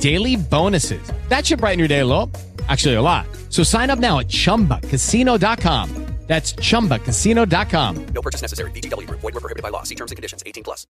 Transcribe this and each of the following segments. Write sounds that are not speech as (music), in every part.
daily bonuses. That should brighten your day a little. Actually, a lot. So sign up now at chumbacasino.com. That's chumbacasino.com. No purchase necessary. VGW. Void were prohibited by law. See terms and conditions. 18 plus.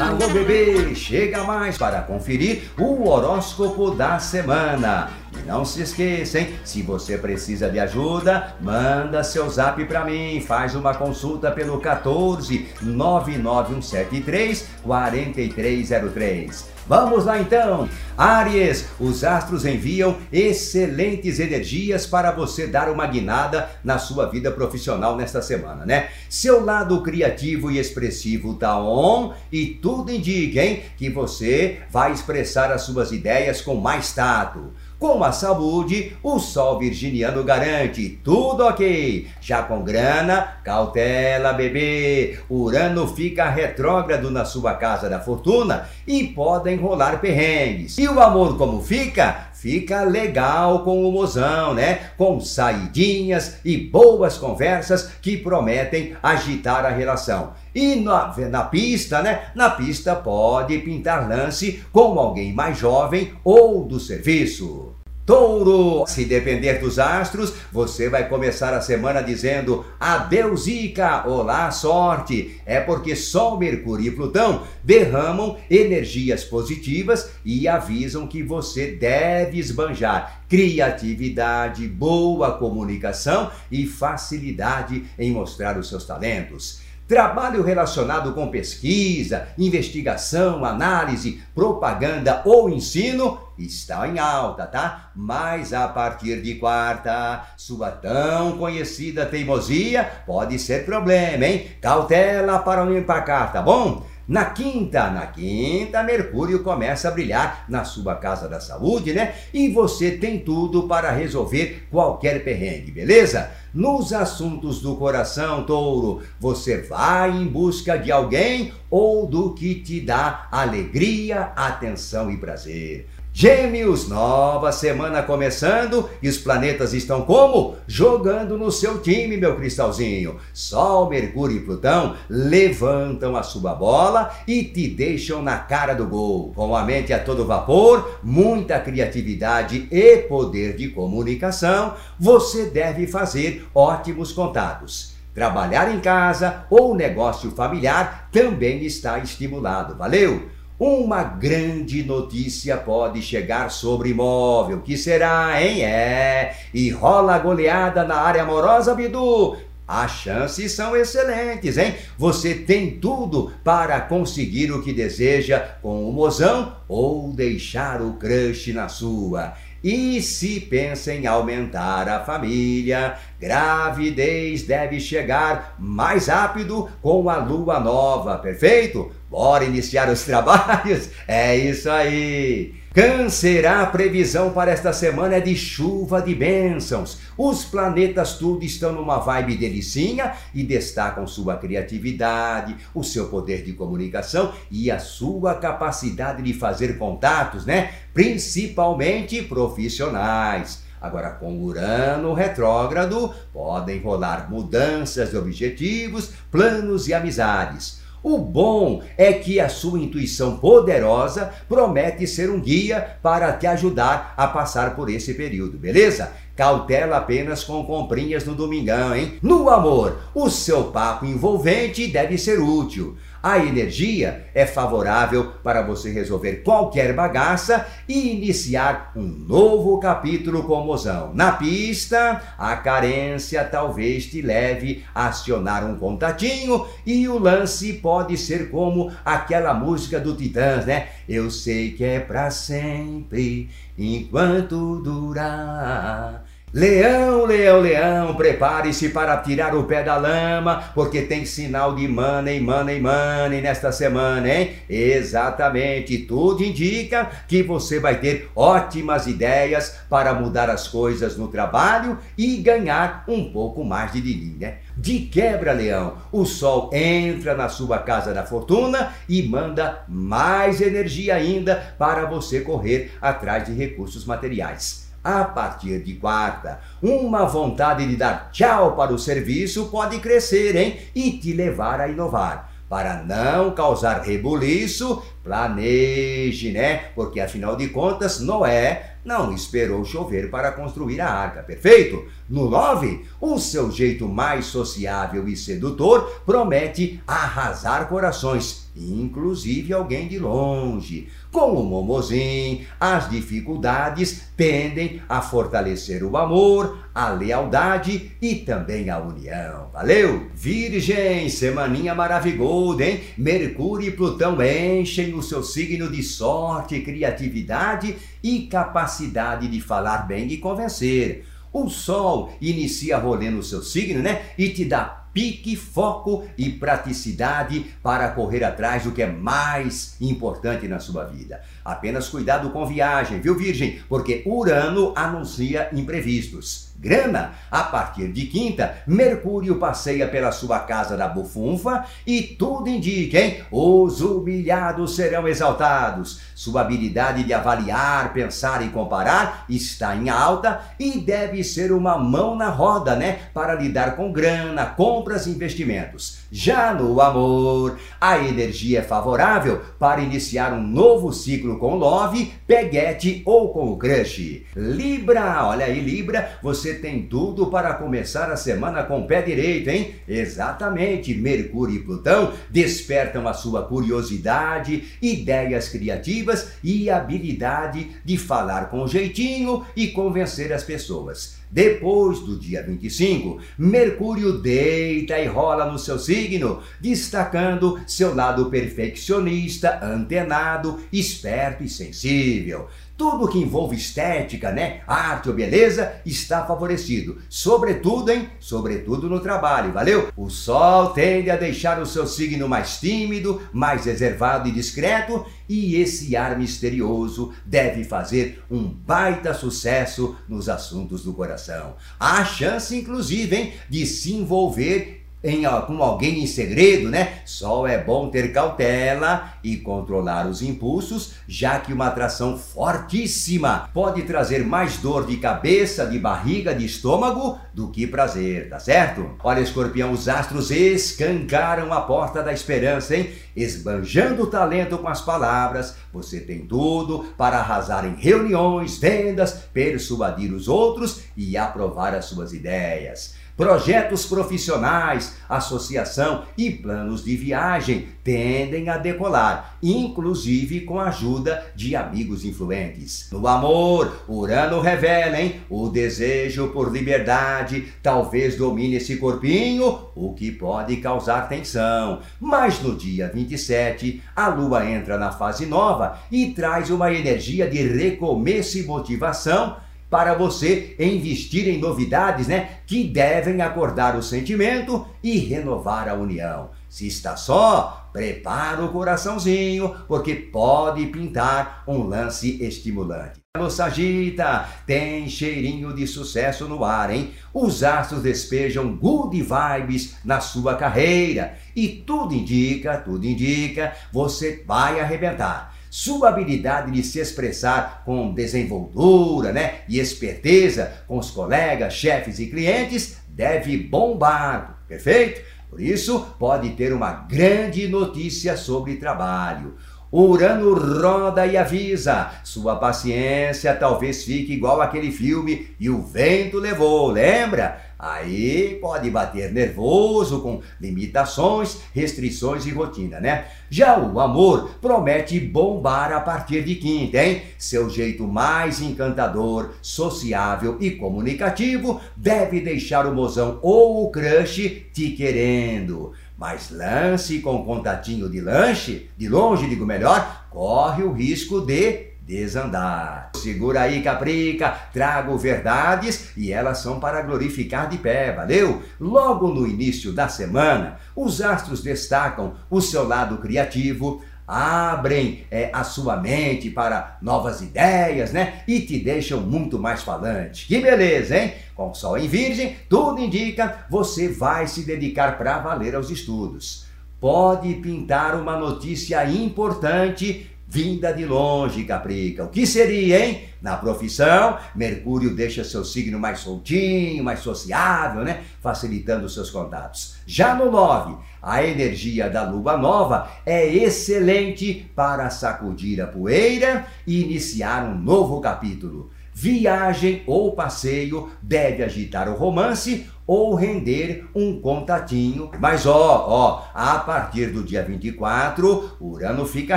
Alô bebê, chega mais para conferir o horóscopo da semana. E não se esqueça, hein? Se você precisa de ajuda, manda seu zap para mim, faz uma consulta pelo 14 99173 4303. Vamos lá então! Áries, os astros enviam excelentes energias para você dar uma guinada na sua vida profissional nesta semana, né? Seu lado criativo e expressivo tá on e tudo indica, hein, que você vai expressar as suas ideias com mais tato. Com a saúde, o sol virginiano garante tudo ok. Já com grana, cautela, bebê. Urano fica retrógrado na sua casa da fortuna e podem rolar perrengues. E o amor como fica? Fica legal com o mozão, né? Com saidinhas e boas conversas que prometem agitar a relação. E na, na pista, né? Na pista pode pintar lance com alguém mais jovem ou do serviço. Touro, se depender dos astros, você vai começar a semana dizendo adeus Ica, olá sorte. É porque Sol, Mercúrio e Plutão derramam energias positivas e avisam que você deve esbanjar criatividade, boa comunicação e facilidade em mostrar os seus talentos. Trabalho relacionado com pesquisa, investigação, análise, propaganda ou ensino está em alta, tá? Mas a partir de quarta, sua tão conhecida teimosia pode ser problema, hein? Cautela para não empacar, tá bom? Na quinta, na quinta, Mercúrio começa a brilhar na sua casa da saúde, né? E você tem tudo para resolver qualquer perrengue, beleza? Nos assuntos do coração, touro, você vai em busca de alguém ou do que te dá alegria, atenção e prazer. Gêmeos, nova semana começando e os planetas estão como? Jogando no seu time, meu cristalzinho. Sol, Mercúrio e Plutão levantam a sua bola e te deixam na cara do gol. Com a mente a todo vapor, muita criatividade e poder de comunicação, você deve fazer ótimos contatos. Trabalhar em casa ou negócio familiar também está estimulado. Valeu? Uma grande notícia pode chegar sobre imóvel. Que será, hein? É. E rola goleada na área amorosa, Bidu. As chances são excelentes, hein? Você tem tudo para conseguir o que deseja com o mozão ou deixar o crush na sua. E se pensa em aumentar a família, gravidez deve chegar mais rápido com a lua nova, perfeito? Bora iniciar os (laughs) trabalhos? É isso aí! Câncer, a previsão para esta semana é de chuva de bênçãos. Os planetas tudo estão numa vibe delicinha e destacam sua criatividade, o seu poder de comunicação e a sua capacidade de fazer contatos, né? Principalmente profissionais. Agora, com Urano retrógrado, podem rolar mudanças de objetivos, planos e amizades. O bom é que a sua intuição poderosa promete ser um guia para te ajudar a passar por esse período, beleza? Cautela apenas com comprinhas no domingão, hein? No amor, o seu papo envolvente deve ser útil. A energia é favorável para você resolver qualquer bagaça e iniciar um novo capítulo com o mozão. Na pista, a carência talvez te leve a acionar um contatinho e o lance pode ser como aquela música do Titãs, né? Eu sei que é para sempre enquanto durar. Leão, leão, leão, prepare-se para tirar o pé da lama, porque tem sinal de money, money, money nesta semana, hein? Exatamente, tudo indica que você vai ter ótimas ideias para mudar as coisas no trabalho e ganhar um pouco mais de dinheiro, né? De quebra, leão, o sol entra na sua casa da fortuna e manda mais energia ainda para você correr atrás de recursos materiais. A partir de quarta, uma vontade de dar tchau para o serviço pode crescer, hein? E te levar a inovar. Para não causar rebuliço, planeje, né? Porque afinal de contas, Noé não esperou chover para construir a arca, perfeito? No 9, o seu jeito mais sociável e sedutor promete arrasar corações, inclusive alguém de longe. Com o Momozinho, as dificuldades tendem a fortalecer o amor, a lealdade e também a união. Valeu? Virgem, semaninha maravilhosa, hein? Mercúrio e Plutão enchem o seu signo de sorte, criatividade e capacidade de falar bem e convencer. O Sol inicia rolê no seu signo, né? E te dá pique, foco e praticidade para correr atrás do que é mais importante na sua vida. Apenas cuidado com viagem, viu, Virgem? Porque Urano anuncia imprevistos. Grana, a partir de quinta, Mercúrio passeia pela sua casa da bufunfa e tudo indica, hein? Os humilhados serão exaltados. Sua habilidade de avaliar, pensar e comparar está em alta e deve ser uma mão na roda, né? Para lidar com grana, compras e investimentos. Já no amor, a energia é favorável para iniciar um novo ciclo com love, peguete ou com o crush. Libra, olha aí, Libra, você tem tudo para começar a semana com o pé direito, hein? Exatamente, Mercúrio e Plutão despertam a sua curiosidade, ideias criativas e habilidade de falar com jeitinho e convencer as pessoas. Depois do dia 25, Mercúrio deita e rola no seu signo, destacando seu lado perfeccionista, antenado, esperto e sensível. Tudo que envolve estética, né? Arte ou beleza está favorecido. Sobretudo, hein? Sobretudo no trabalho, valeu? O Sol tende a deixar o seu signo mais tímido, mais reservado e discreto, e esse ar misterioso deve fazer um baita sucesso nos assuntos do coração. Há chance, inclusive, hein, de se envolver em, com alguém em segredo, né? Só é bom ter cautela e controlar os impulsos, já que uma atração fortíssima pode trazer mais dor de cabeça, de barriga, de estômago do que prazer, tá certo? Olha, escorpião, os astros escancaram a porta da esperança, hein? Esbanjando o talento com as palavras, você tem tudo para arrasar em reuniões, vendas, persuadir os outros e aprovar as suas ideias. Projetos profissionais, associação e planos de viagem tendem a decolar, inclusive com a ajuda de amigos influentes. No amor, Urano revela, hein? O desejo por liberdade talvez domine esse corpinho, o que pode causar tensão. Mas no dia 27, a Lua entra na fase nova e traz uma energia de recomeço e motivação para você investir em novidades, né, que devem acordar o sentimento e renovar a união. Se está só, prepara o coraçãozinho, porque pode pintar um lance estimulante. Alô, Sagita, tem cheirinho de sucesso no ar, hein? Os astros despejam good vibes na sua carreira e tudo indica, tudo indica, você vai arrebentar sua habilidade de se expressar com desenvoltura né, e esperteza com os colegas, chefes e clientes deve bombar, perfeito? Por isso, pode ter uma grande notícia sobre trabalho. Urano roda e avisa. Sua paciência talvez fique igual aquele filme e o vento levou, lembra? Aí pode bater nervoso com limitações, restrições e rotina, né? Já o amor promete bombar a partir de quinta, hein? Seu jeito mais encantador, sociável e comunicativo deve deixar o mozão ou o crush te querendo. Mas lance com contatinho de lanche, de longe digo melhor, corre o risco de desandar. Segura aí, Caprica, trago verdades e elas são para glorificar de pé, valeu? Logo no início da semana, os astros destacam o seu lado criativo, abrem é, a sua mente para novas ideias, né? E te deixam muito mais falante. Que beleza, hein? Com Sol em Virgem, tudo indica você vai se dedicar para valer aos estudos. Pode pintar uma notícia importante vinda de longe, Caprica. O que seria, hein? Na profissão, Mercúrio deixa seu signo mais soltinho, mais sociável, né? Facilitando seus contatos. Já no 9, a energia da lua nova é excelente para sacudir a poeira e iniciar um novo capítulo. Viagem ou passeio deve agitar o romance ou render um contatinho. Mas ó, ó, a partir do dia 24, Urano fica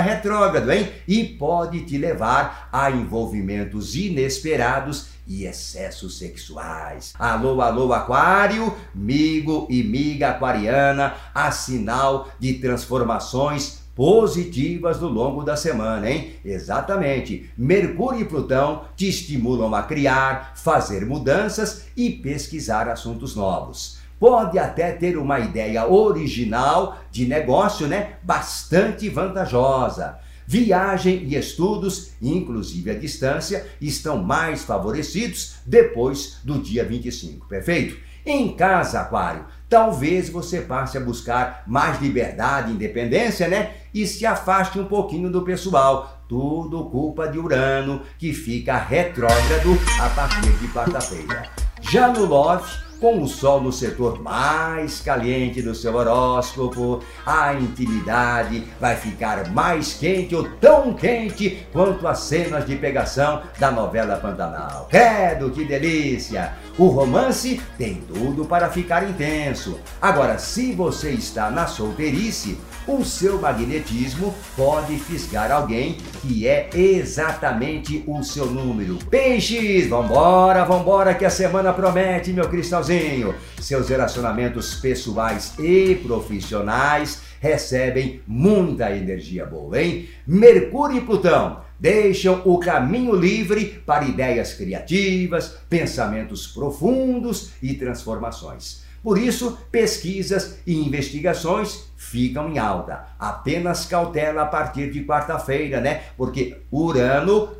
retrógrado, hein? E pode te levar a envolvimentos inesperados e excessos sexuais. Alô, alô, Aquário, migo e miga aquariana, a sinal de transformações positivas no longo da semana, hein? Exatamente. Mercúrio e Plutão te estimulam a criar, fazer mudanças e pesquisar assuntos novos. Pode até ter uma ideia original de negócio, né? Bastante vantajosa. Viagem e estudos, inclusive à distância, estão mais favorecidos depois do dia 25, perfeito? Em casa, Aquário, talvez você passe a buscar mais liberdade independência, né? E se afaste um pouquinho do pessoal. Tudo culpa de Urano, que fica retrógrado a partir de quarta-feira. Já no Love, com o Sol no setor mais caliente do seu horóscopo, a intimidade vai ficar mais quente ou tão quente quanto as cenas de pegação da novela Pantanal. Credo, que delícia! O romance tem tudo para ficar intenso. Agora, se você está na solteirice, o seu magnetismo pode fisgar alguém que é exatamente o seu número. Peixes, vambora, vambora que a semana promete, meu cristalzinho. Seus relacionamentos pessoais e profissionais recebem muita energia boa, hein? Mercúrio e Plutão deixam o caminho livre para ideias criativas, pensamentos profundos e transformações. Por isso, pesquisas e investigações ficam em alta. Apenas cautela a partir de quarta-feira, né? Porque Urano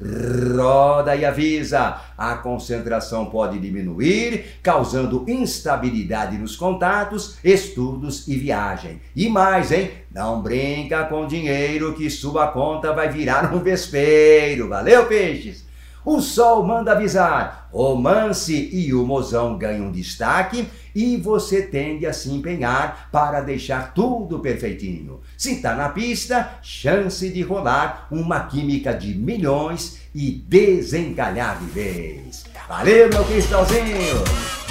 roda e avisa. A concentração pode diminuir, causando instabilidade nos contatos, estudos e viagem. E mais, hein? Não brinca com dinheiro que sua conta vai virar um vespeiro. Valeu, peixes? O Sol manda avisar, romance e o mozão ganham destaque e você tende a se empenhar para deixar tudo perfeitinho. Se tá na pista, chance de rolar uma química de milhões e desencalhar de vez. Valeu, meu cristalzinho!